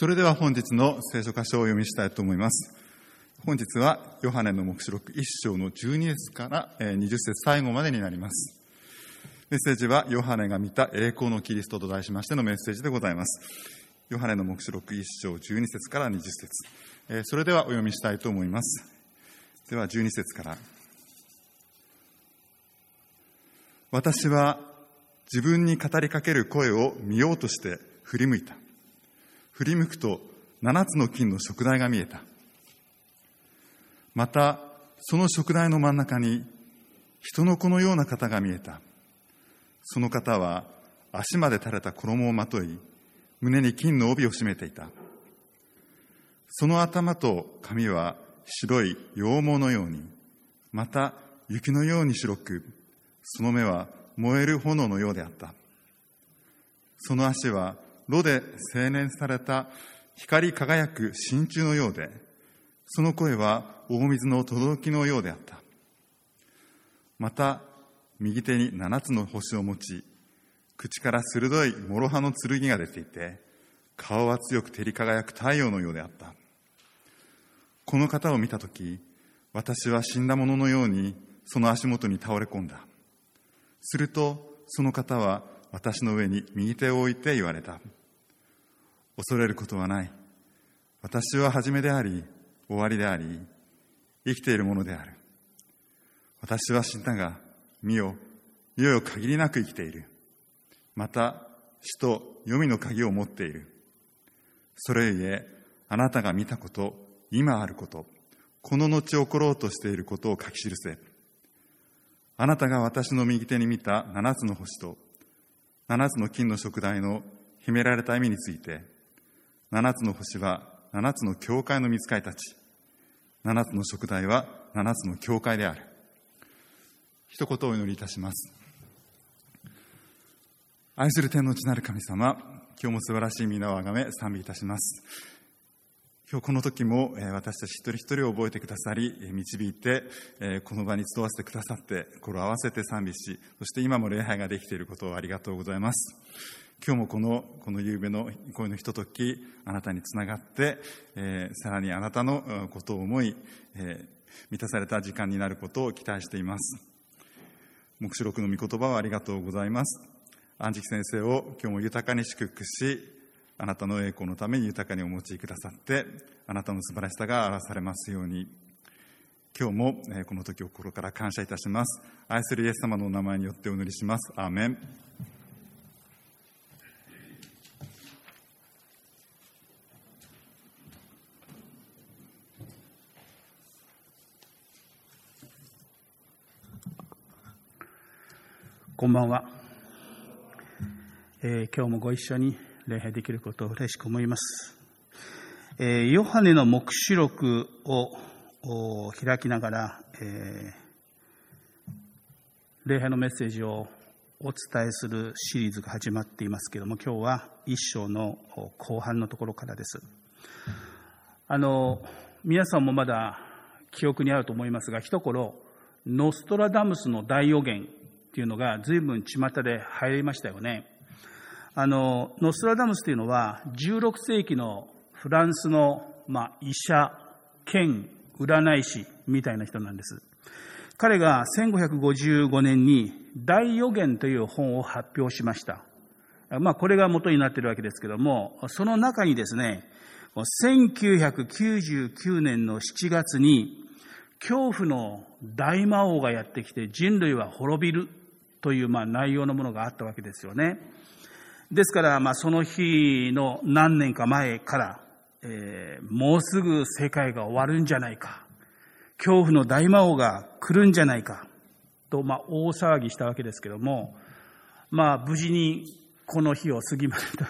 それでは本日の聖書箇所をお読みしたいと思います。本日はヨハネの目視録1章の12節から20節最後までになります。メッセージはヨハネが見た栄光のキリストと題しましてのメッセージでございます。ヨハネの目視録1章12節から20節それではお読みしたいと思います。では12節から。私は自分に語りかける声を見ようとして振り向いた。振り向くと七つの金の食台が見えた。また、その食台の真ん中に人の子のような方が見えた。その方は足まで垂れた衣をまとい、胸に金の帯を締めていた。その頭と髪は白い羊毛のように、また雪のように白く、その目は燃える炎のようであった。その足は炉で精錬された光り輝く真鍮のようで、その声は大水の轟きのようであった。また、右手に七つの星を持ち、口から鋭い諸刃の剣が出ていて、顔は強く照り輝く太陽のようであった。この方を見たとき、私は死んだ者のようにその足元に倒れ込んだ。すると、その方は私の上に右手を置いて言われた。恐れることはない。私は初めであり、終わりであり、生きているものである。私は死んだが、見よ、いよいよ限りなく生きている。また、死と黄泉の鍵を持っている。それゆえ、あなたが見たこと、今あること、この後起ころうとしていることを書き記せ。あなたが私の右手に見た七つの星と、七つの金の食台の秘められた意味について、七つの星は七つの教会の見つかりたち。七つの食材は七つの教会である。一言お祈りいたします。愛する天の地なる神様、今日も素晴らしい皆をあがめ賛美いたします。今日この時も私たち一人一人を覚えてくださり、導いて、この場に集わせてくださって、心を合わせて賛美し、そして今も礼拝ができていることをありがとうございます。今日もこの、この夕べの恋のひととき、あなたにつながって、え、さらにあなたのことを思い、え、満たされた時間になることを期待しています。目視録の御言葉をありがとうございます。安食先生を今日も豊かに祝福し、あなたの栄光のために豊かにお持ちくださって、あなたの素晴らしさが表されますように、今日もこの時を心から感謝いたします。愛するイエス様のお名前によってお祈りします。アーメン。こんばんは、えー、今日もご一緒に礼拝できることを嬉しく思います。え、ヨハネの黙示録を開きながら、え、礼拝のメッセージをお伝えするシリーズが始まっていますけれども、今日は一章の後半のところからです。あの、皆さんもまだ記憶にあると思いますが、一頃、ノストラダムスの大予言っていうのが随分巷で流行りましたよね。あの、ノストラダムスというのは16世紀のフランスの、まあ、医者、兼占い師みたいな人なんです。彼が1555年に大予言という本を発表しました。まあ、これが元になっているわけですけども、その中にですね、1999年の7月に恐怖の大魔王がやってきて人類は滅びるというまあ内容のものがあったわけですよね。ですから、まあ、その日の何年か前から、えー、もうすぐ世界が終わるんじゃないか、恐怖の大魔王が来るんじゃないか、と、まあ、大騒ぎしたわけですけども、まあ、無事にこの日を過ぎました。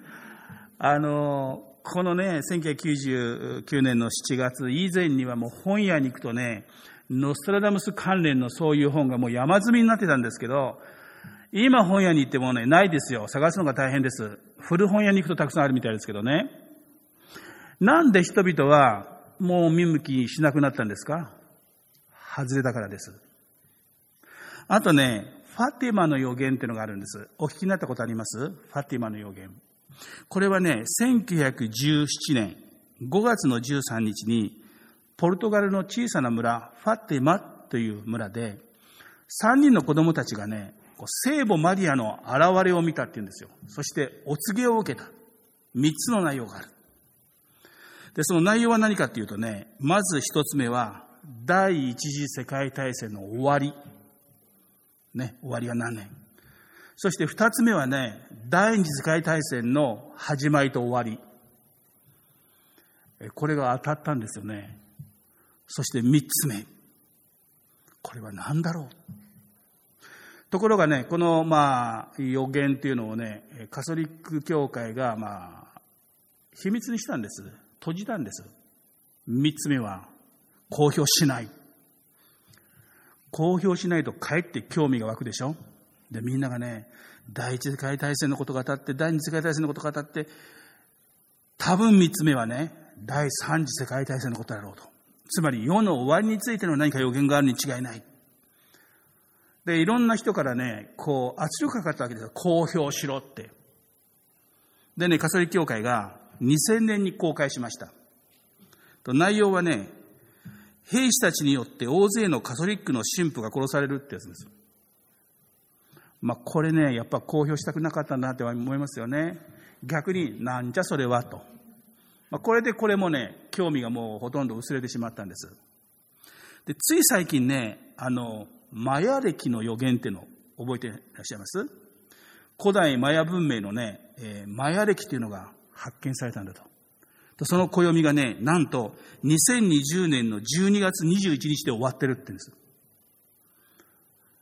あの、このね、1999年の7月以前にはもう本屋に行くとね、ノストラダムス関連のそういう本がもう山積みになってたんですけど、今本屋に行ってもね、ないですよ。探すのが大変です。古本屋に行くとたくさんあるみたいですけどね。なんで人々はもう見向きしなくなったんですか？外れだからです。あとね、ファティマの予言っていうのがあるんです。お聞きになったことあります？ファティマの予言。これはね、1917年5月の13日に、ポルトガルの小さな村、ファッテマという村で、3人の子供たちがね、聖母マリアの現れを見たっていうんですよ。そしてお告げを受けた。3つの内容がある。で、その内容は何かっていうとね、まず1つ目は、第一次世界大戦の終わり。ね、終わりは何年そして2つ目はね、第二次世界大戦の始まりと終わり。これが当たったんですよね。そして3つ目。これは何だろうところがね、この、まあ、予言っていうのをね、カソリック教会が、まあ、秘密にしたんです。閉じたんです。三つ目は、公表しない。公表しないとかえって興味が湧くでしょで、みんながね、第一次世界大戦のことが当たって、第二次世界大戦のことが当たって、多分三つ目はね、第三次世界大戦のことだろうと。つまり世の終わりについての何か予言があるに違いない。で、いろんな人からね、こう、圧力かかったわけですよ。公表しろって。でね、カソリック教会が2000年に公開しました。と内容はね、兵士たちによって大勢のカソリックの神父が殺されるってやつです。まあ、これね、やっぱ公表したくなかったんだって思いますよね。逆に、なんじゃそれはと。まあ、これでこれもね、興味がもうほとんど薄れてしまったんです。で、つい最近ね、あの、マヤ歴の予言っていうのを覚えていらっしゃいます？古代マヤ文明のね、えー、マヤ歴っていうのが発見されたんだと。その暦がね、なんと2020年の12月21日で終わってるって言うんです。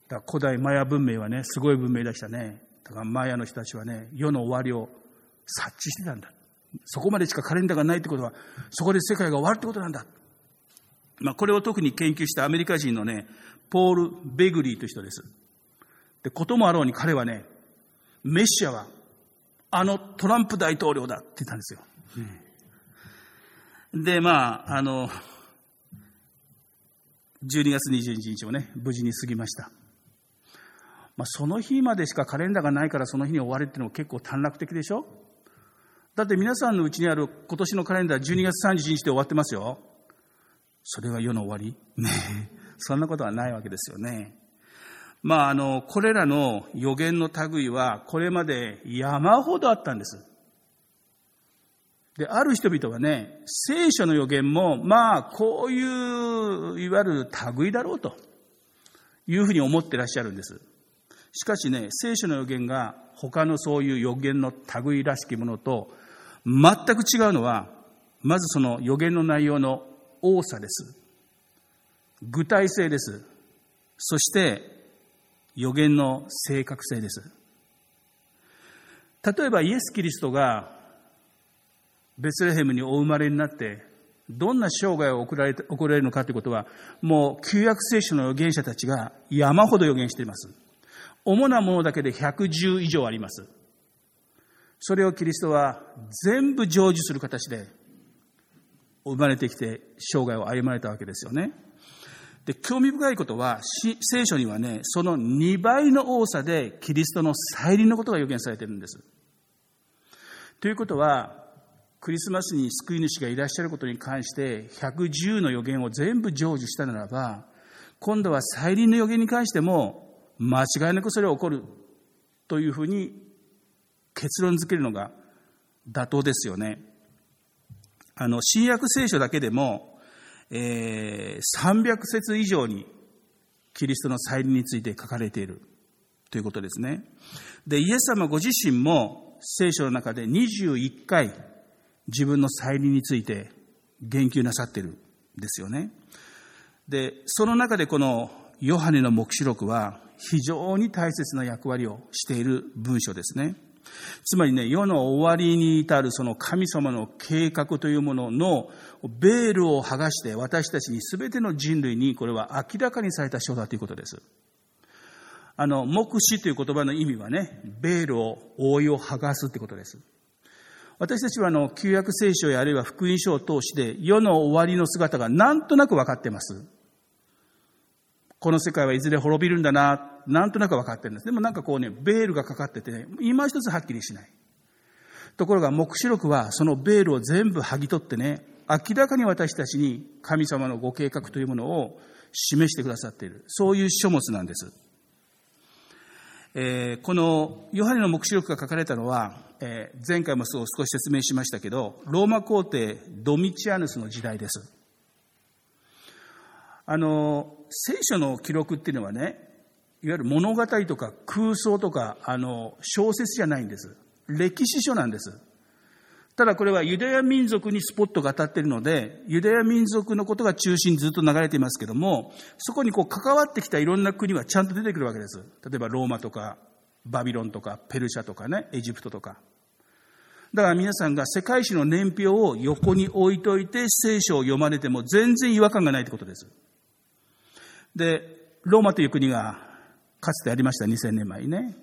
だ古代マヤ文明はね、すごい文明でしたね。だからマヤの人たちはね、世の終わりを察知してたんだ。そこまでしかカレンダーがないってことは、そこで世界が終わるってことなんだ。まあ、これを特に研究したアメリカ人のね、ポール・ベグリーという人です。で、こともあろうに彼はね、メシアは、あのトランプ大統領だって言ったんですよ。で、まあ、あの、12月21日もね、無事に過ぎました。まあ、その日までしかカレンダーがないからその日に終わりっていうのも結構短絡的でしょ？だって皆さんのうちにある今年のカレンダー12月31日で終わってますよ。それが世の終わり？ねそんなことはないわけですよね。まあ、あの、これらの予言の類は、これまで山ほどあったんです。で、ある人々はね、聖書の予言も、まあ、こういう、いわゆる類だろうというふうに思ってらっしゃるんです。しかしね、聖書の予言が他のそういう予言の類らしきものと全く違うのは、まずその予言の内容の多さです。具体性です。そして予言の正確性です。例えばイエス・キリストがベツレヘムにお生まれになってどんな生涯を送られ送られるのかということはもう旧約聖書の預言者たちが山ほど預言しています。主なものだけで110以上あります。それをキリストは全部成就する形で生まれてきて生涯を歩まれたわけですよね。で、興味深いことは、聖書にはね、その2倍の多さでキリストの再臨のことが予言されてるんです。ということは、クリスマスに救い主がいらっしゃることに関して110の予言を全部成就したならば、今度は再臨の予言に関しても間違いなくそれは起こるというふうに結論づけるのが妥当ですよね。あの、新約聖書だけでもえー、300節以上にキリストの再臨について書かれているということですね。で、イエス様ご自身も聖書の中で21回自分の再臨について言及なさってるんですよね。で、その中でこのヨハネの黙示録は非常に大切な役割をしている文書ですね。つまりね、世の終わりに至るその神様の計画というもののベールを剥がして私たちに全ての人類にこれは明らかにされた書だということです。あの、目視という言葉の意味はね、ベールを覆いを剥がすってことです。私たちはあの、旧約聖書やあるいは福音書を通して世の終わりの姿がなんとなく分かってます。この世界はいずれ滅びるんだな、なんとなく分かってるんです。でもなんかこうね、ベールがかかっててね、今一つはっきりしない。ところが黙示録はそのベールを全部剥ぎ取ってね、明らかに私たちに神様のご計画というものを示してくださっている。そういう書物なんです。えー、このヨハネの黙示録が書かれたのは、えー、前回もそう少し説明しましたけど、ローマ皇帝ドミチアヌスの時代です。あの、聖書の記録っていうのはね、いわゆる物語とか空想とか、あの、小説じゃないんです。歴史書なんです。ただこれはユダヤ民族にスポットが当たっているので、ユダヤ民族のことが中心にずっと流れていますけども、そこにこう関わってきたいろんな国はちゃんと出てくるわけです。例えばローマとか、バビロンとか、ペルシャとかね、エジプトとか。だから皆さんが世界史の年表を横に置いといて聖書を読まれても全然違和感がないということです。で、ローマという国がかつてありました、2000年前にね。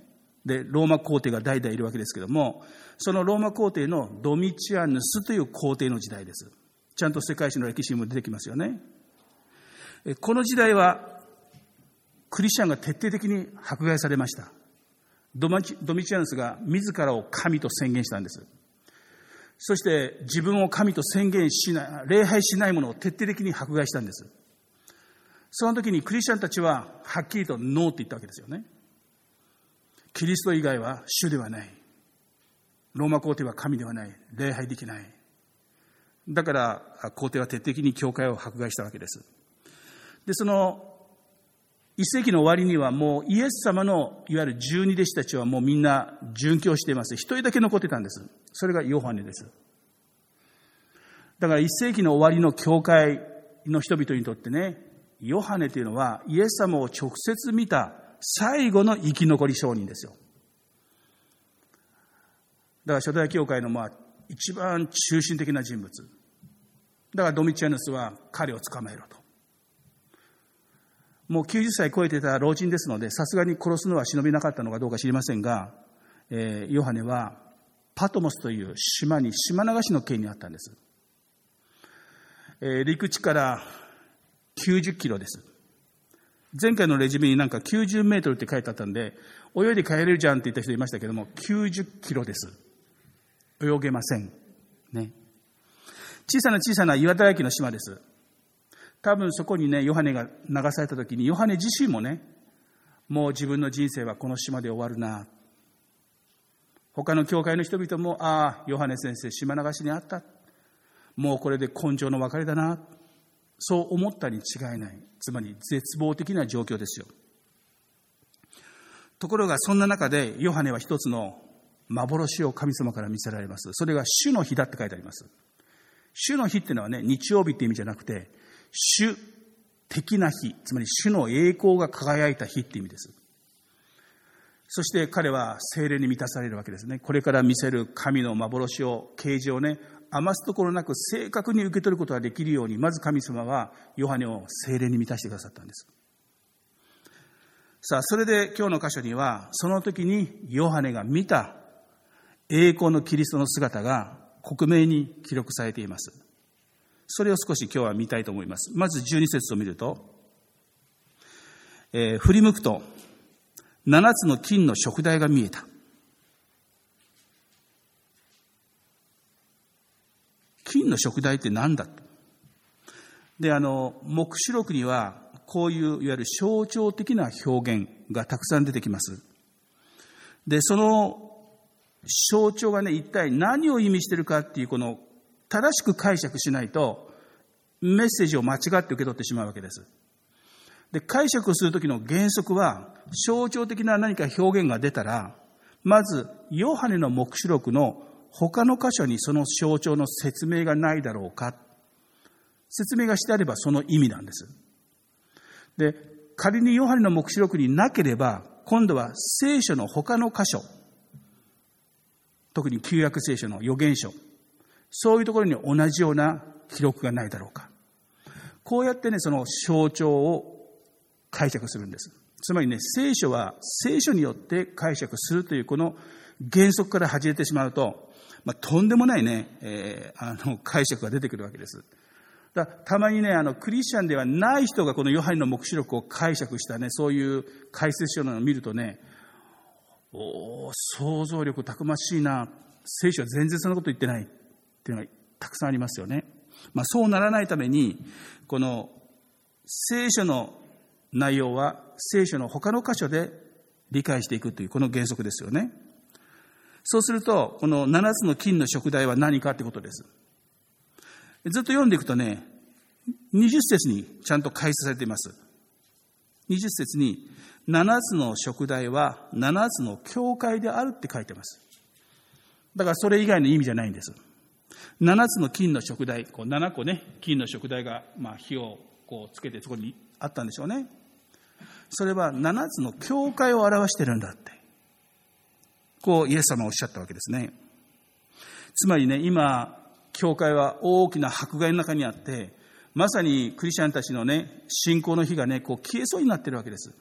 で、ローマ皇帝が代々いるわけですけども、そのローマ皇帝のドミチアヌスという皇帝の時代です。ちゃんと世界史の歴史にも出てきますよね。この時代は、クリスチャンが徹底的に迫害されました。ドミチアヌスが自らを神と宣言したんです。そして自分を神と宣言しない、礼拝しないものを徹底的に迫害したんです。その時にクリスチャンたちははっきりとノーって言ったわけですよね。キリスト以外は主ではない。ローマ皇帝は神ではない。礼拝できない。だから、皇帝は徹底的に教会を迫害したわけです。で、その、一世紀の終わりにはもうイエス様のいわゆる十二弟子たちはもうみんな殉教しています。一人だけ残ってたんです。それがヨハネです。だから一世紀の終わりの教会の人々にとってね、ヨハネというのはイエス様を直接見た最後の生き残り商人ですよ。だから初代教会のまあ一番中心的な人物。だからドミチアヌスは彼を捕まえろと。もう90歳超えてた老人ですので、さすがに殺すのは忍びなかったのかどうか知りませんが、えー、ヨハネはパトモスという島に島流しの県にあったんです。えー、陸地から90キロです。前回のレジュメになんか90メートルって書いてあったんで、泳いで帰れるじゃんって言った人いましたけども、90キロです。泳げません。ね。小さな小さな岩だらけの島です。多分そこにね、ヨハネが流された時に、ヨハネ自身もね、もう自分の人生はこの島で終わるな。他の教会の人々も、ああ、ヨハネ先生、島流しにあった。もうこれで根性の別れだな。そう思ったに違いない。つまり絶望的な状況ですよ。ところがそんな中でヨハネは一つの幻を神様から見せられます。それが主の日だって書いてあります。主の日っていうのはね、日曜日って意味じゃなくて、主的な日、つまり主の栄光が輝いた日って意味です。そして彼は精霊に満たされるわけですね。これから見せる神の幻を、啓示をね、余すところなく正確に受け取ることができるように、まず神様はヨハネを精霊に満たしてくださったんです。さあ、それで今日の箇所には、その時にヨハネが見た栄光のキリストの姿が克明に記録されています。それを少し今日は見たいと思います。まず12節を見ると、えー、振り向くと、7つの金の食台が見えた。金の食台って何だで、あの、目視録には、こういう、いわゆる象徴的な表現がたくさん出てきます。で、その象徴がね、一体何を意味してるかっていう、この、正しく解釈しないと、メッセージを間違って受け取ってしまうわけです。で、解釈をするときの原則は、象徴的な何か表現が出たら、まず、ヨハネの目視録の他の箇所にその象徴の説明がないだろうか。説明がしてあればその意味なんです。で、仮にヨハネの目視録になければ、今度は聖書の他の箇所、特に旧約聖書の預言書、そういうところに同じような記録がないだろうか。こうやってね、その象徴を解釈するんです。つまりね、聖書は聖書によって解釈するというこの原則から外れてしまうと、まあ、とんでもないね、えー、あの、解釈が出てくるわけです。だたまにね、あの、クリスチャンではない人がこのヨハネの目視録を解釈したね、そういう解説書なのを見るとね、お想像力たくましいな、聖書は全然そんなこと言ってないっていうのがたくさんありますよね。まあ、そうならないために、この聖書の内容は聖書の他の箇所で理解していくというこの原則ですよね。そうすると、この7つの金の食材は何かということです。ずっと読んでいくとね、20節にちゃんと解説されています。20節に、7つの食材は7つの教会であるって書いてます。だからそれ以外の意味じゃないんです。7つの金の食材、こう7個ね、金の食材が、まあ、火をこうつけてそこにあったんでしょうね。それは7つの教会を表してるんだって。こうイエス様はおっしゃったわけですね。つまりね、今、教会は大きな迫害の中にあって、まさにクリスチャンたちのね、信仰の火がね、こう消えそうになってるわけです。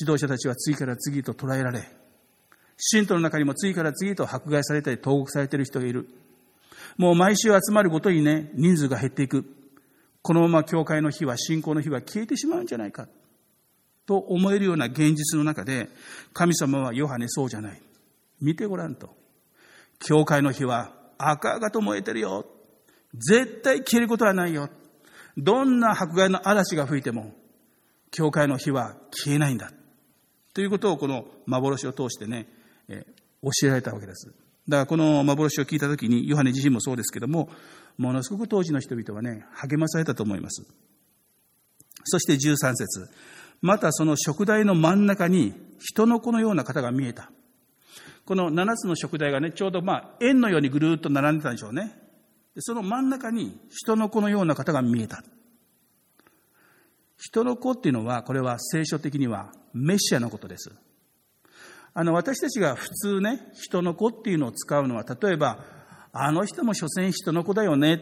指導者たちは次から次と捕らえられ、信徒の中にも次から次と迫害されたり投獄されている人がいる。もう毎週集まるごとにね、人数が減っていく。このまま教会の火は、信仰の火は消えてしまうんじゃないか。と思えるような現実の中で、神様はヨハネそうじゃない。見てごらんと。教会の火は赤々と燃えてるよ。絶対消えることはないよ。どんな迫害の嵐が吹いても、教会の火は消えないんだ。ということをこの幻を通してね、え教えられたわけです。だからこの幻を聞いたときに、ヨハネ自身もそうですけども、ものすごく当時の人々はね、励まされたと思います。そして13節またその食台の真ん中に人の子のような方が見えた。この7つの食台がね、ちょうどまあ円のようにぐるっと並んでたんでしょうね。その真ん中に人の子のような方が見えた。人の子っていうのは、これは聖書的にはメシアのことです。あの、私たちが普通ね、人の子っていうのを使うのは、例えば、あの人も所詮人の子だよねっ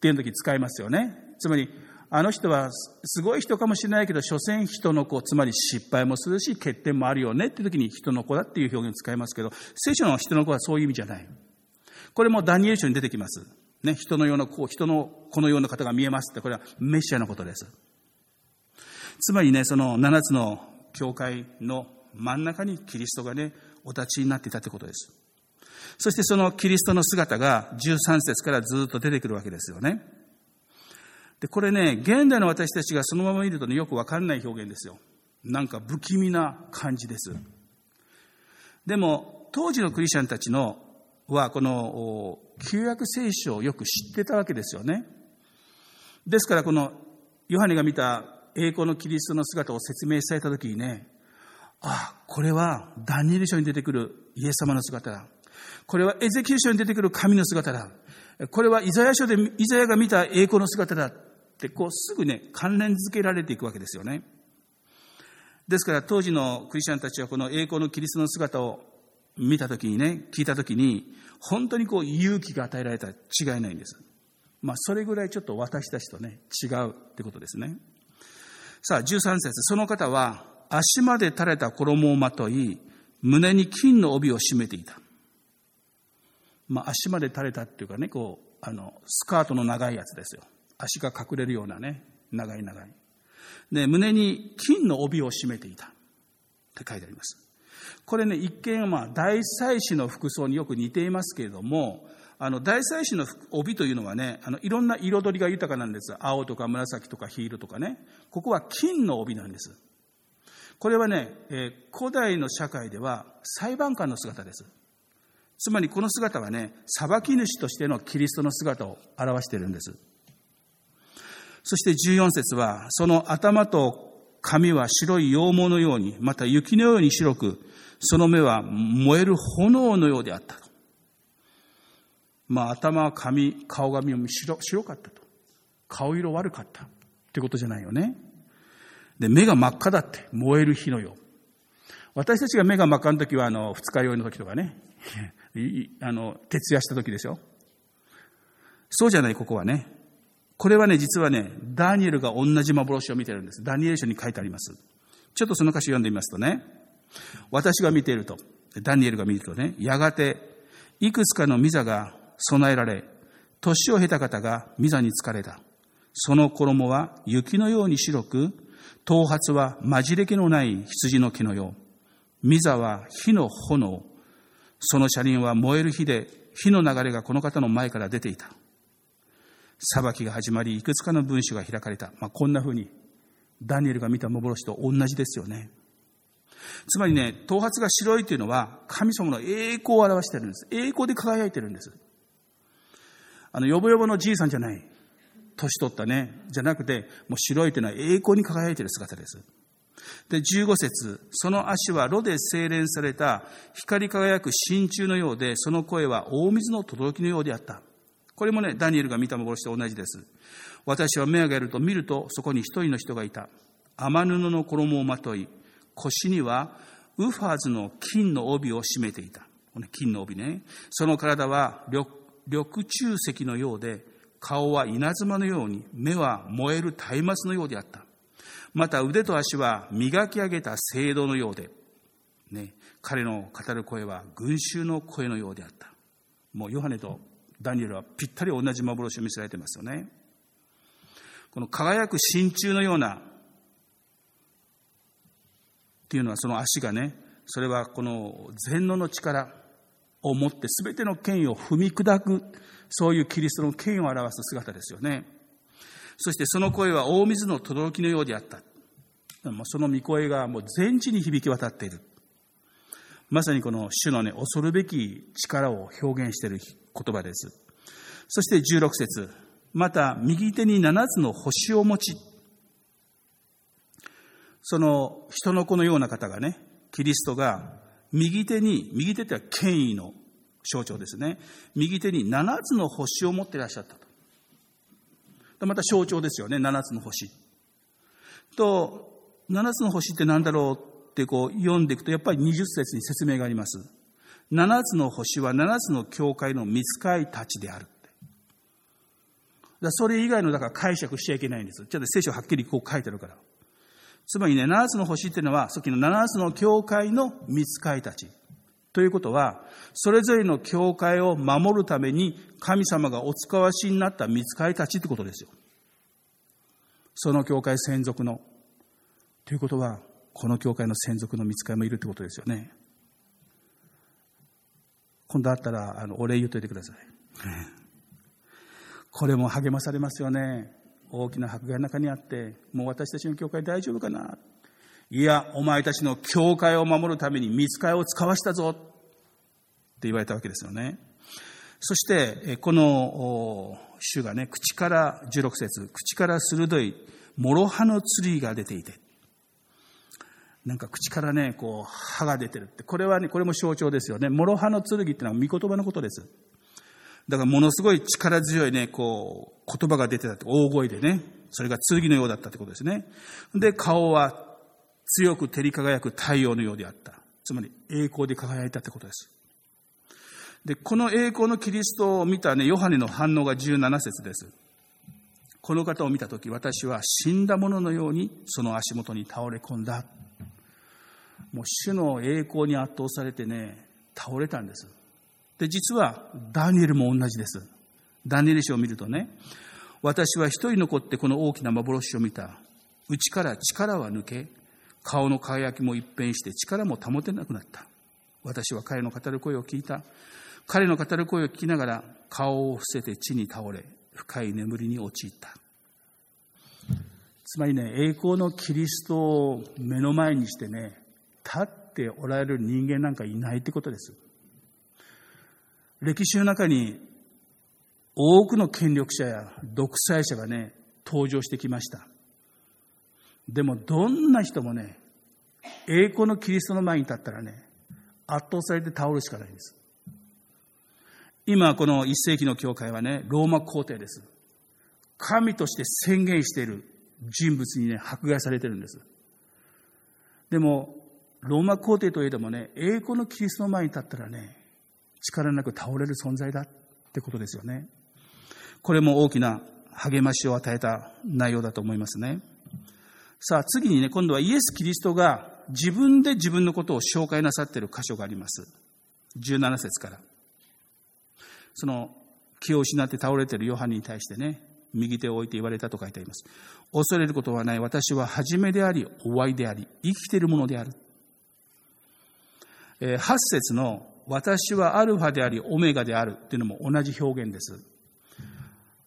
ていう時使いますよね。つまり、あの人はすごい人かもしれないけど、所詮人の子、つまり失敗もするし、欠点もあるよねっていう時に人の子だっていう表現を使いますけど、聖書の人の子はそういう意味じゃない。これもダニエル書に出てきます。ね、人のような子、人の子のような方が見えますって、これはメシアのことです。つまりね、その7つの教会の真ん中にキリストがね、お立ちになっていたということです。そしてそのキリストの姿が13節からずっと出てくるわけですよね。で、これね、現代の私たちがそのまま見るとね、よくわかんない表現ですよ。なんか不気味な感じです。でも、当時のクリスチャンたちのは、この旧約聖書をよく知ってたわけですよね。ですから、このヨハネが見た栄光のキリストの姿を説明されたときにね、ああ、これはダニエル書に出てくるイエス様の姿だ。これはエゼキエル書に出てくる神の姿だ。これはイザヤ書でイザヤが見た栄光の姿だって、こうすぐね、関連づけられていくわけですよね。ですから当時のクリスチャンたちはこの栄光のキリストの姿を見たときにね、聞いたときに、本当にこう勇気が与えられた違いないんです。まあそれぐらいちょっと私たちとね、違うってことですね。さあ、13節その方は足まで垂れた衣をまとい、胸に金の帯を締めていた。まあ、足まで垂れたっていうかね、こう、あの、スカートの長いやつですよ。足が隠れるようなね、長い長い。で、胸に金の帯を締めていた。って書いてあります。これね、一見、まあ、大祭司の服装によく似ていますけれども、あの、大祭司の帯というのはね、あの、いろんな彩りが豊かなんです。青とか紫とか黄色とかね。ここは金の帯なんです。これはね、えー、古代の社会では裁判官の姿です。つまりこの姿はね、裁き主としてのキリストの姿を表しているんです。そして14節は、その頭と髪は白い羊毛のように、また雪のように白く、その目は燃える炎のようであった。まあ頭、髪、顔髪も白白かったと。顔色悪かったってことじゃないよね。で、目が真っ赤だって、燃える火のよう。私たちが目が真っ赤の時は、あの、二日酔いの時とかね、あの、徹夜した時でしょ。そうじゃない、ここはね。これはね、実はね、ダニエルが同じ幻を見てるんです。ダニエル書に書いてあります。ちょっとその歌詞読んでみますとね、私が見ていると、ダニエルが見るとね、やがて、いくつかのミザが備えられ、年を経た方がミザに疲れた。その衣は雪のように白く、頭髪は混じれ気のない羊の毛のよう。ミザは火の炎。その車輪は燃える火で、火の流れがこの方の前から出ていた。裁きが始まり、いくつかの文書が開かれた。まあ、こんな風に、ダニエルが見た幻と同じですよね。つまりね、頭髪が白いというのは、神様の栄光を表しているんです。栄光で輝いてるんです。あの、よぼよぼのじいさんじゃない。年取ったね、じゃなくて、もう白いというのは栄光に輝いている姿です。で、15節その足は炉で精錬された光り輝く真鍮のようで、その声は大水の轟きのようであった。これもね、ダニエルが見た幻と同じです。私は目を上げると見ると、そこに一人の人がいた。雨布の衣をまとい、腰にはウファーズの金の帯を締めていた。この金の帯ね。その体は緑中石のようで、顔は稲妻のように、目は燃える松明のようであった。また腕と足は磨き上げた聖堂のようで、ね、彼の語る声は群衆の声のようであった。もうヨハネとダニエルはぴったり同じ幻を見せられてますよね。この輝く真鍮のようなっていうのはその足がね、それはこの全能の力を持って全ての権威を踏み砕く、そういうキリストの権威を表す姿ですよね。そしてその声は大水の轟のようであった。その御声がもう全地に響き渡っている。まさにこの主のね、恐るべき力を表現している言葉です。そして16節また右手に七つの星を持ち、その人の子のような方がね、キリストが右手に、右手っては権威の象徴ですね。右手に七つの星を持っていらっしゃったと。また象徴ですよね、七つの星。と、七つの星って何だろうってこう読んでいくと、やっぱり二十節に説明があります。七つの星は七つの教会の見つかいたちである。だそれ以外のだから解釈しちゃいけないんです。ちょっと聖書はっきりこう書いてあるから。つまりね、七つの星っていうのは、さっきの七つの教会の見つかいたち。ということは、それぞれの教会を守るために神様がお使わしになった見つかいたちってことですよ。その教会専属の。ということは、この教会の専属の見つかいもいるってことですよね。今度あったら、あの、お礼言っといてください。これも励まされますよね。大きな迫害の中にあって、もう私たちの教会大丈夫かないや、お前たちの教会を守るために見つかいを使わしたぞって言われたわけですよね。そして、この主がね、口から16節口から鋭い諸刃の剣が出ていて、なんか口からね、こう、歯が出てるって。これはね、これも象徴ですよね。諸刃の剣ってのは御言葉のことです。だからものすごい力強いね、こう、言葉が出てたって、大声でね。それが剣のようだったってことですね。で、顔は強く照り輝く太陽のようであった。つまり、栄光で輝いたってことです。で、この栄光のキリストを見たね、ヨハネの反応が17節です。この方を見たとき、私は死んだ者のようにその足元に倒れ込んだ。もう主の栄光に圧倒されてね、倒れたんです。で、実はダニエルも同じです。ダニエル書を見るとね、私は一人残ってこの大きな幻を見た。内から力は抜け、顔の輝きも一変して力も保てなくなった。私は彼の語る声を聞いた。彼の語る声を聞きながら顔を伏せて地に倒れ、深い眠りに陥った。つまりね、栄光のキリストを目の前にしてね、立っておられる人間なんかいないってことです。歴史の中に多くの権力者や独裁者がね、登場してきました。でもどんな人もね、栄光のキリストの前に立ったらね、圧倒されて倒るしかないんです。今この一世紀の教会はね、ローマ皇帝です。神として宣言している人物にね、迫害されてるんです。でも、ローマ皇帝といえどもね、栄光のキリストの前に立ったらね、力なく倒れる存在だってことですよね。これも大きな励ましを与えた内容だと思いますね。さあ次にね、今度はイエス・キリストが自分で自分のことを紹介なさっている箇所があります。17節から。その気を失って倒れているヨハネに対してね、右手を置いて言われたと書いてあります。恐れることはない。私は初めであり、終わりであり、生きているものである。8節の私はアルファでありオメガであるっていうのも同じ表現です。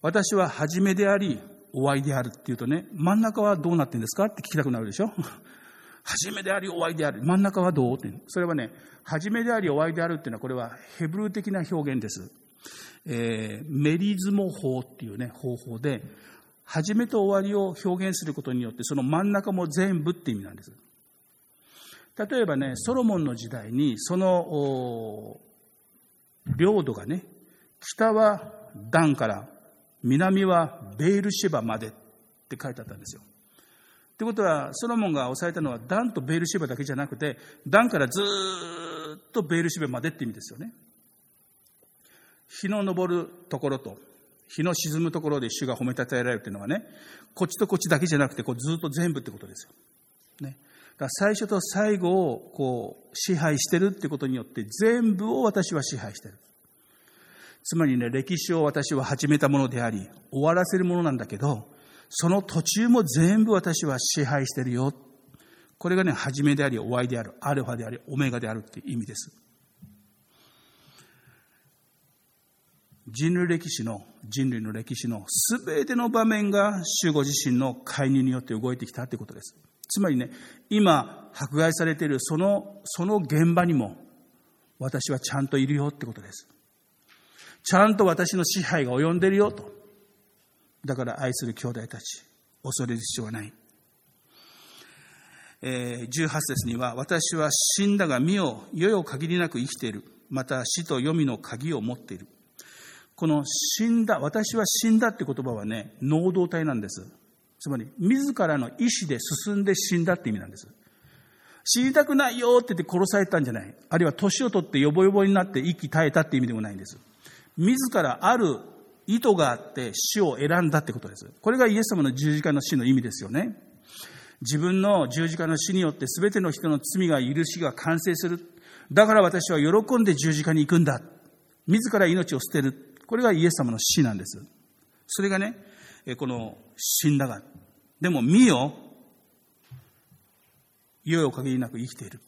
私は初めであり終わりであるっていうとね、真ん中はどうなってんですかって聞きたくなるでしょ？初めであり終わりである。真ん中はどうって。それはね、初めであり終わりであるっていうのはこれはヘブル的な表現です。えー、メリズモ法っていうね、方法で、初めと終わりを表現することによって、その真ん中も全部って意味なんです。例えばね、ソロモンの時代に、その領土がね、北はダンから南はベールシェバまでって書いてあったんですよ。ってことは、ソロモンが抑えたのはダンとベールシェバだけじゃなくて、ダンからずっとベールシェバまでって意味ですよね。日の昇るところと、日の沈むところで主が褒めたたえられるっていうのはね、こっちとこっちだけじゃなくて、こうずっと全部ってことですよ。ね。最初と最後をこう支配してるってことによって、全部を私は支配してる。つまりね、歴史を私は始めたものであり、終わらせるものなんだけど、その途中も全部私は支配してるよ。これがね、始めであり、終わりである、アルファであり、オメガであるっていう意味です。人類歴史の、人類の歴史の全ての場面が主ご自身の介入によって動いてきたということです。つまりね、今迫害されているその、その現場にも私はちゃんといるよってことです。ちゃんと私の支配が及んでるよと。だから愛する兄弟たち、恐れる必要はない。えー、18節には、私は死んだが身を、世よ限りなく生きている。また死と読みの鍵を持っている。この死んだ、私は死んだって言葉はね、能動体なんです。つまり、自らの意志で進んで死んだって意味なんです。死にたくないよって言って殺されたんじゃない。あるいは年を取ってヨボヨボになって息絶えたって意味でもないんです。自らある意図があって死を選んだってことです。これがイエス様の十字架の死の意味ですよね。自分の十字架の死によって全ての人の罪が許しが完成する。だから私は喜んで十字架に行くんだ。自ら命を捨てる。これがイエス様の死なんです。それがね、この死んだが。でも見よ、いよいよ限りなく生きている。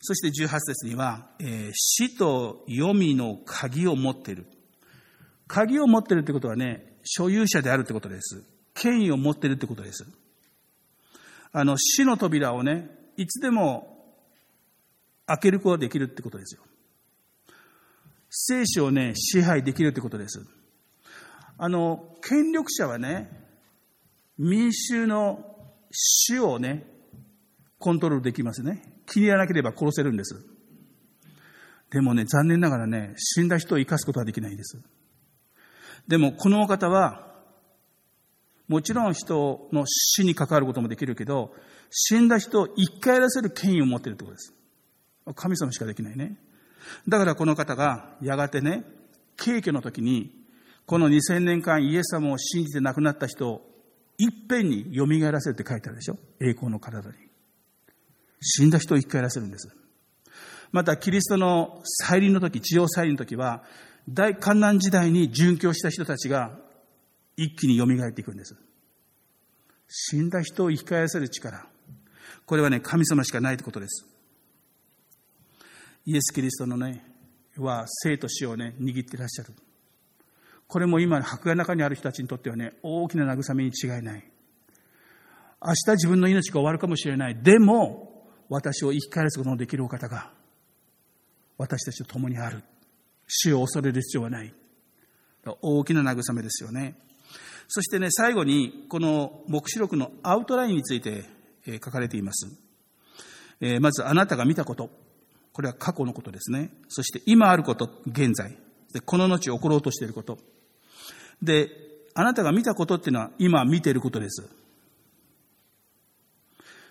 そして18節には、えー、死と読みの鍵を持っている。鍵を持っているってことはね、所有者であるってことです。権威を持っているってことです。あの、死の扉をね、いつでも開けることができるってことですよ。生死をね、支配できるってことです。あの、権力者はね、民衆の死をね、コントロールできますね。気に入らなければ殺せるんです。でもね、残念ながらね、死んだ人を生かすことはできないんです。でも、このお方は、もちろん人の死に関わることもできるけど、死んだ人を生き返らせる権威を持っているということです。神様しかできないね。だからこの方がやがてね、敬挙の時に、この2000年間イエス様を信じて亡くなった人をいっぺんに蘇らせるって書いてあるでしょ？栄光の体に。死んだ人を生き返らせるんです。また、キリストの再臨の時、地上再臨の時は、大観難時代に殉教した人たちが一気に蘇っていくんです。死んだ人を生き返らせる力。これはね、神様しかないということです。イエス・キリストのね、は生と死をね、握っていらっしゃる。これも今、迫害の中にある人たちにとってはね、大きな慰めに違いない。明日自分の命が終わるかもしれない。でも、私を生き返らすことのできるお方が、私たちと共にある。死を恐れる必要はない。大きな慰めですよね。そしてね、最後に、この目視録のアウトラインについて書かれています。まず、あなたが見たこと。これは過去のことですね。そして今あること、現在。で、この後起ころうとしていること。で、あなたが見たことっていうのは今見ていることです。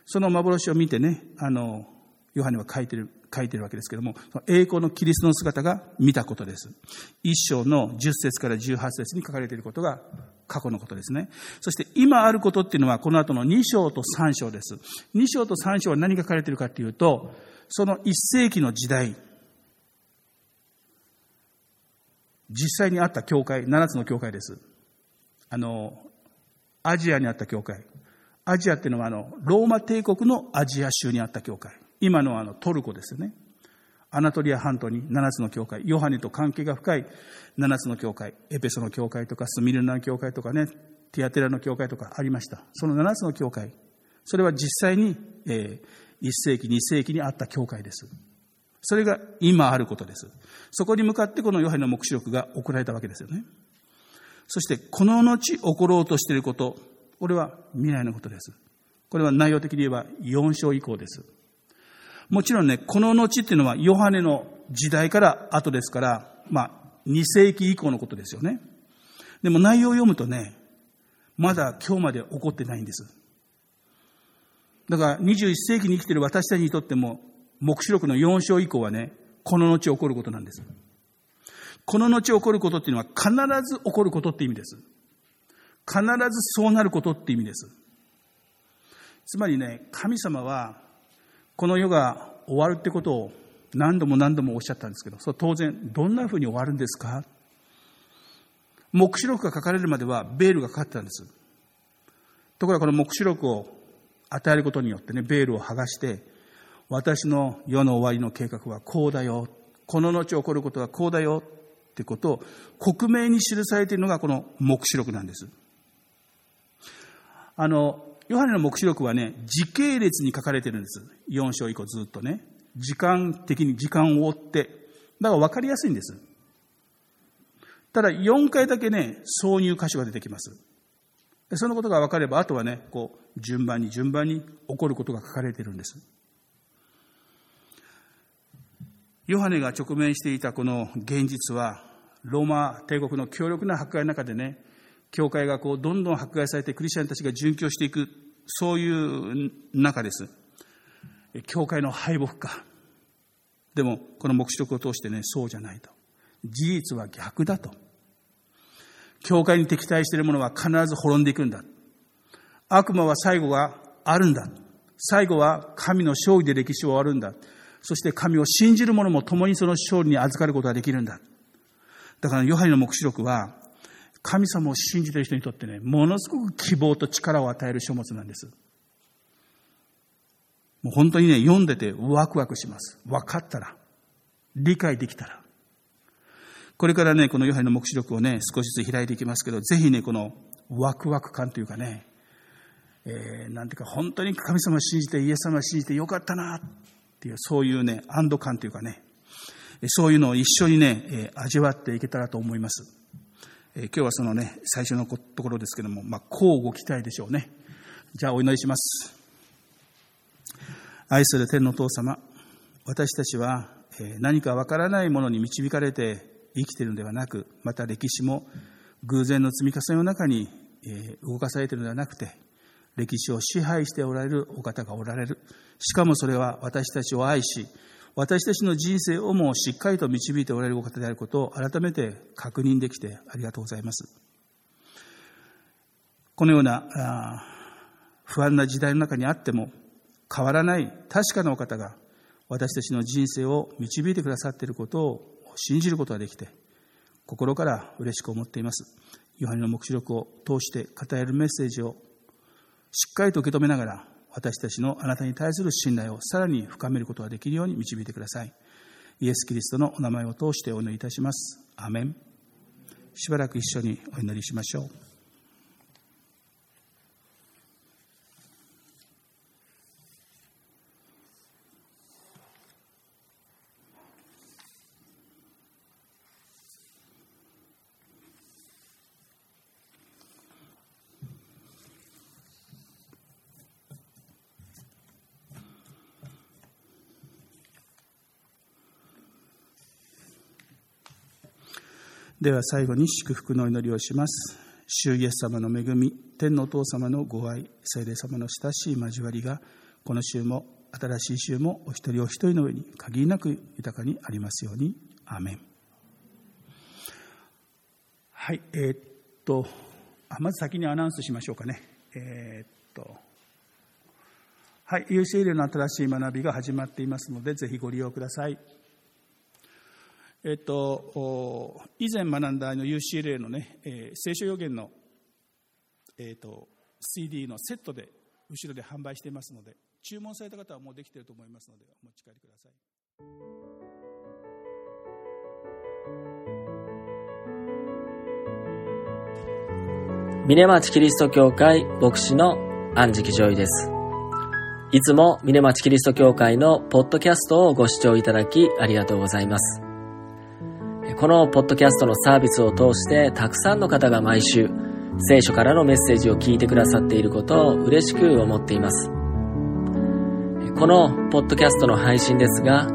その幻を見てね、あの、ヨハネは書いてる、書いてるわけですけども、栄光のキリストの姿が見たことです。一章の10節から18節に書かれていることが過去のことですね。そして今あることっていうのはこの後の2章と3章です。2章と3章は何が書かれているかっていうと、その1世紀の時代、実際にあった教会、7つの教会です。あの、アジアにあった教会。アジアっていうのはあの、ローマ帝国のアジア州にあった教会。今のあのトルコですよね。アナトリア半島に7つの教会、ヨハネと関係が深い7つの教会、エペソの教会とかスミルナの教会とかね、ティアテラの教会とかありました。その7つの教会、それは実際に、えー、1世紀、2世紀にあった教会です。それが今あることです。そこに向かってこのヨハネの目視録が送られたわけですよね。そしてこの後起ころうとしていること、これは未来のことです。これは内容的に言えば4章以降です。もちろんね、この後っていうのはヨハネの時代から後ですから、まあ、2世紀以降のことですよね。でも内容を読むとね、まだ今日まで起こってないんです。だから21世紀に生きている私たちにとっても、目視録の4章以降はね、この後起こることなんです。この後起こることっていうのは必ず起こることって意味です。必ずそうなることって意味です。つまりね、神様はこの世が終わるってことを何度も何度もおっしゃったんですけど、それ当然、どんなふうに終わるんですか？目視録が書かれるまではベールがかかってたんです。ところがこの目視録を与えることによってね、ベールを剥がして、私の世の終わりの計画はこうだよ。この後起こることはこうだよ。ってことを克明に記されているのがこの目視録なんです。あの、ヨハネの目視録はね、時系列に書かれてるんです。4章以降ずっとね。時間的に時間を追って。だから分かりやすいんです。ただ4回だけね、挿入箇所が出てきます。そのことが分かれば、あとはね、こう、順番に順番に起こることが書かれているんです。ヨハネが直面していたこの現実は、ローマ帝国の強力な迫害の中でね、教会がこうどんどん迫害されてクリスチャンたちが殉教していく、そういう中です。教会の敗北か。でも、この目視録を通してね、そうじゃないと。事実は逆だと。教会に敵対している者は必ず滅んでいくんだ。悪魔は最後があるんだ。最後は神の勝利で歴史を終わるんだ。そして神を信じる者も共にその勝利に預かることができるんだ。だからヨハネの目視録は神様を信じている人にとってね、ものすごく希望と力を与える書物なんです。もう本当にね、読んでてワクワクします。分かったら。理解できたら。これからね、このヨハネの目視録をね、少しずつ開いていきますけど、ぜひね、このワクワク感というかね、えー、なんていうか、本当に神様を信じて、イエス様を信じてよかったな、っていう、そういうね、安堵感というかね、そういうのを一緒にね、えー、味わっていけたらと思います。えー、今日はそのね、最初のところですけども、まあ、交互期待でしょうね。じゃあお祈りします。愛する天の父様、私たちはえ何かわからないものに導かれて生きているのではなく、また歴史も偶然の積み重ねの中に動かされているのではなくて、歴史を支配しておられるお方がおられる。しかもそれは私たちを愛し、私たちの人生をもしっかりと導いておられるお方であることを改めて確認できてありがとうございます。このような不安な時代の中にあっても変わらない確かなお方が私たちの人生を導いてくださっていることを信じることができて心から嬉しく思っています。ヨハネの黙示録を通して語れるメッセージをしっかりと受け止めながら私たちのあなたに対する信頼をさらに深めることができるように導いてください。イエス・キリストのお名前を通してお祈りいたします。アメン。しばらく一緒にお祈りしましょう。では最後に祝福の祈りをします。主イエス様の恵み、天のお父様のご愛、聖霊様の親しい交わりが、この週も、新しい週もお一人お一人の上に限りなく豊かにありますように。アーメン。はい、えー、っとあ、まず先にアナウンスしましょうかね。えー、っと、はい、UCL の新しい学びが始まっていますので、ぜひご利用ください。えっと、以前学んだあの UCLA のね、えー、聖書予言の、えっと、CD のセットで後ろで販売していますので、注文された方はもうできていると思いますので、お持ち帰りください。峰町キリスト教会牧師の安食ジョイです。いつも峰町キリスト教会のポッドキャストをご視聴いただきありがとうございます。このポッドキャストのサービスを通してたくさんの方が毎週聖書からのメッセージを聞いてくださっていることを嬉しく思っています。このポッドキャストの配信ですが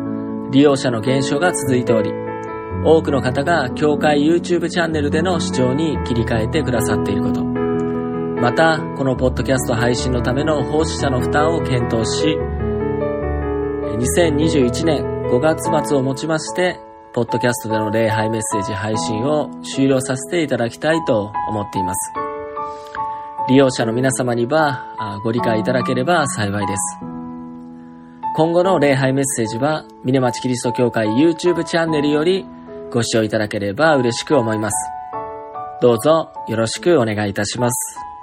利用者の減少が続いており多くの方が教会 YouTube チャンネルでの視聴に切り替えてくださっていること。また、このポッドキャスト配信のための奉仕者の負担を検討し、2021年5月末をもちまして、ポッドキャストでの礼拝メッセージ配信を終了させていただきたいと思っています。利用者の皆様にはご理解いただければ幸いです。今後の礼拝メッセージは、峰町キリスト教会 YouTube チャンネルよりご視聴いただければ嬉しく思います。どうぞよろしくお願いいたします。